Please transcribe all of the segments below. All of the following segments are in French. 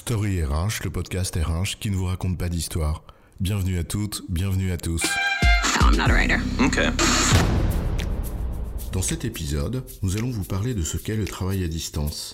Story RH, le podcast RH qui ne vous raconte pas d'histoire. Bienvenue à toutes, bienvenue à tous. I'm not a writer. Okay. Dans cet épisode, nous allons vous parler de ce qu'est le travail à distance.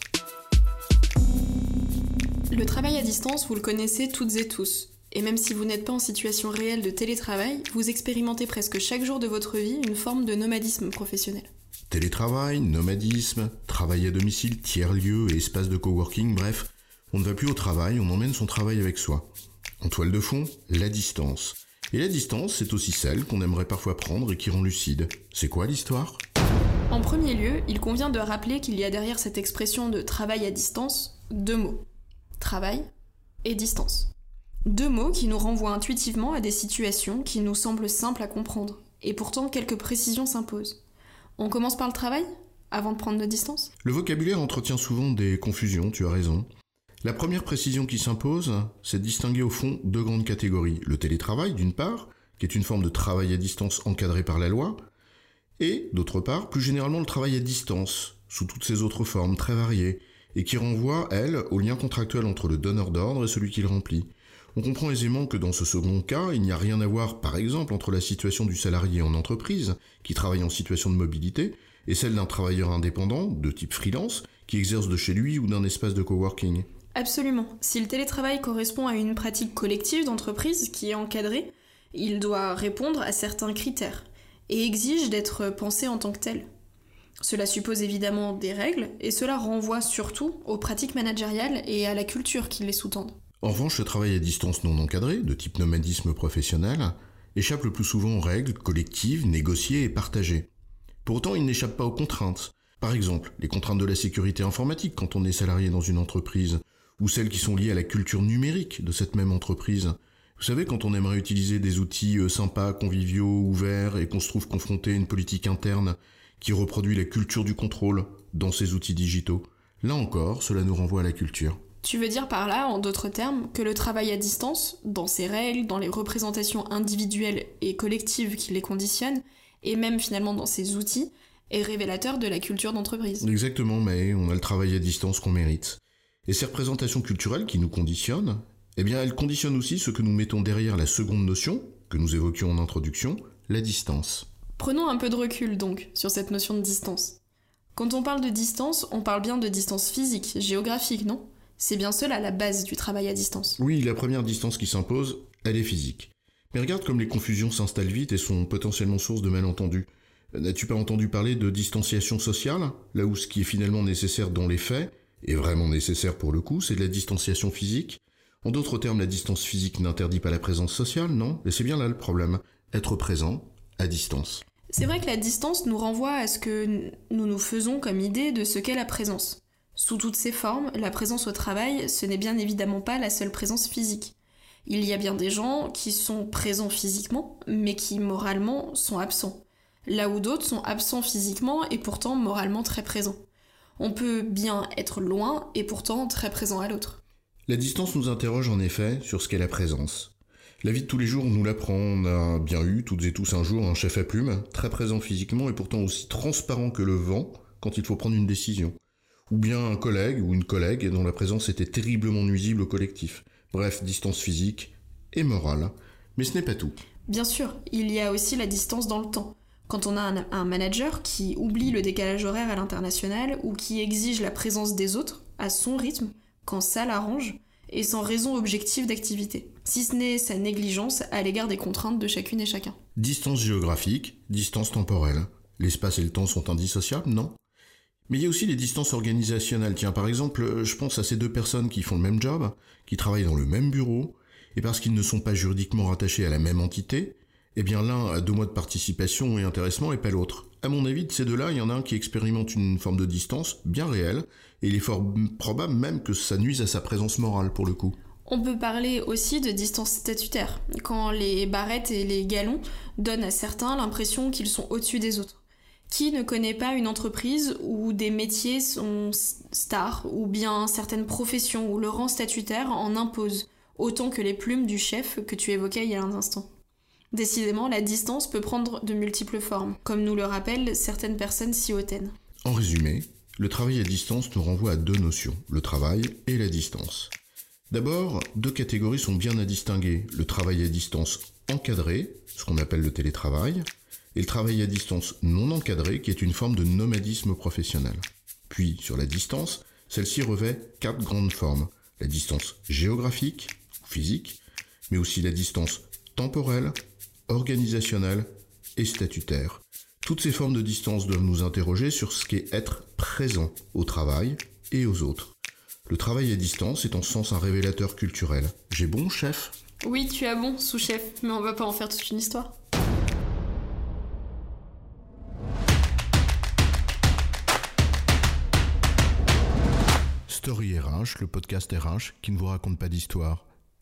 Le travail à distance, vous le connaissez toutes et tous. Et même si vous n'êtes pas en situation réelle de télétravail, vous expérimentez presque chaque jour de votre vie une forme de nomadisme professionnel. Télétravail, nomadisme, travail à domicile, tiers-lieu et espace de coworking, bref, on ne va plus au travail, on emmène son travail avec soi. En toile de fond, la distance. Et la distance, c'est aussi celle qu'on aimerait parfois prendre et qui rend lucide. C'est quoi l'histoire? En premier lieu, il convient de rappeler qu'il y a derrière cette expression de travail à distance deux mots. Travail et distance. Deux mots qui nous renvoient intuitivement à des situations qui nous semblent simples à comprendre. Et pourtant, quelques précisions s'imposent. On commence par le travail avant de prendre nos distances? Le vocabulaire entretient souvent des confusions, tu as raison. La première précision qui s'impose, c'est de distinguer au fond deux grandes catégories. Le télétravail, d'une part, qui est une forme de travail à distance encadré par la loi, et, d'autre part, plus généralement le travail à distance, sous toutes ses autres formes très variées, et qui renvoie, elle, au lien contractuel entre le donneur d'ordre et celui qui le remplit. On comprend aisément que dans ce second cas, il n'y a rien à voir, par exemple, entre la situation du salarié en entreprise, qui travaille en situation de mobilité, et celle d'un travailleur indépendant, de type freelance, qui exerce de chez lui ou d'un espace de coworking. Absolument. Si le télétravail correspond à une pratique collective d'entreprise qui est encadrée, il doit répondre à certains critères et exige d'être pensé en tant que tel. Cela suppose évidemment des règles et cela renvoie surtout aux pratiques managériales et à la culture qui les sous-tendent. En revanche, le travail à distance non encadré, de type nomadisme professionnel, échappe le plus souvent aux règles collectives, négociées et partagées. Pourtant, il n'échappe pas aux contraintes. Par exemple, les contraintes de la sécurité informatique quand on est salarié dans une entreprise, ou celles qui sont liées à la culture numérique de cette même entreprise. Vous savez, quand on aimerait utiliser des outils euh, sympas, conviviaux, ouverts, et qu'on se trouve confronté à une politique interne qui reproduit la culture du contrôle dans ces outils digitaux, là encore, cela nous renvoie à la culture. Tu veux dire par là, en d'autres termes, que le travail à distance, dans ses règles, dans les représentations individuelles et collectives qui les conditionnent, et même finalement dans ses outils, est révélateur de la culture d'entreprise? Exactement, mais on a le travail à distance qu'on mérite. Et ces représentations culturelles qui nous conditionnent, eh bien elles conditionnent aussi ce que nous mettons derrière la seconde notion, que nous évoquions en introduction, la distance. Prenons un peu de recul donc sur cette notion de distance. Quand on parle de distance, on parle bien de distance physique, géographique, non? C'est bien cela la base du travail à distance. Oui, la première distance qui s'impose, elle est physique. Mais regarde comme les confusions s'installent vite et sont potentiellement source de malentendus. N'as-tu pas entendu parler de distanciation sociale? Là où ce qui est finalement nécessaire dans les faits, est vraiment nécessaire pour le coup, c'est de la distanciation physique. En d'autres termes, la distance physique n'interdit pas la présence sociale, non? Et c'est bien là le problème. Être présent à distance. C'est vrai que la distance nous renvoie à ce que nous nous faisons comme idée de ce qu'est la présence. Sous toutes ses formes, la présence au travail, ce n'est bien évidemment pas la seule présence physique. Il y a bien des gens qui sont présents physiquement, mais qui moralement sont absents. Là où d'autres sont absents physiquement et pourtant moralement très présents. On peut bien être loin et pourtant très présent à l'autre. La distance nous interroge en effet sur ce qu'est la présence. La vie de tous les jours nous l'apprend. On a bien eu toutes et tous un jour un chef à plume, très présent physiquement et pourtant aussi transparent que le vent quand il faut prendre une décision. Ou bien un collègue ou une collègue dont la présence était terriblement nuisible au collectif. Bref, distance physique et morale. Mais ce n'est pas tout. Bien sûr, il y a aussi la distance dans le temps. Quand on a un, manager qui oublie le décalage horaire à l'international ou qui exige la présence des autres à son rythme, quand ça l'arrange, et sans raison objective d'activité, si ce n'est sa négligence à l'égard des contraintes de chacune et chacun. Distance géographique, distance temporelle. L'espace et le temps sont indissociables, non? Mais il y a aussi les distances organisationnelles. Tiens, par exemple, je pense à ces deux personnes qui font le même job, qui travaillent dans le même bureau, et parce qu'ils ne sont pas juridiquement rattachés à la même entité, eh bien l'un a deux mois de participation et intéressement et pas l'autre. À mon avis, de ces deux-là, il y en a un qui expérimente une forme de distance bien réelle, et il est fort probable même que ça nuise à sa présence morale pour le coup. On peut parler aussi de distance statutaire, quand les barrettes et les galons donnent à certains l'impression qu'ils sont au-dessus des autres. Qui ne connaît pas une entreprise où des métiers sont stars, ou bien certaines professions où le rang statutaire en impose, autant que les plumes du chef que tu évoquais il y a un instant? Décidément, la distance peut prendre de multiples formes, comme nous le rappellent certaines personnes si hautaines. En résumé, le travail à distance nous renvoie à deux notions, le travail et la distance. D'abord, deux catégories sont bien à distinguer. Le travail à distance encadré, ce qu'on appelle le télétravail, et le travail à distance non encadré, qui est une forme de nomadisme professionnel. Puis, sur la distance, celle-ci revêt quatre grandes formes. La distance géographique, physique, mais aussi la distance temporelle, organisationnelle et statutaire. Toutes ces formes de distance doivent nous interroger sur ce qu'est être présent au travail et aux autres. Le travail à distance est en sens un révélateur culturel. J'ai bon, chef? Oui, tu as bon, sous-chef, mais on va pas en faire toute une histoire. Story RH, le podcast RH qui ne vous raconte pas d'histoire.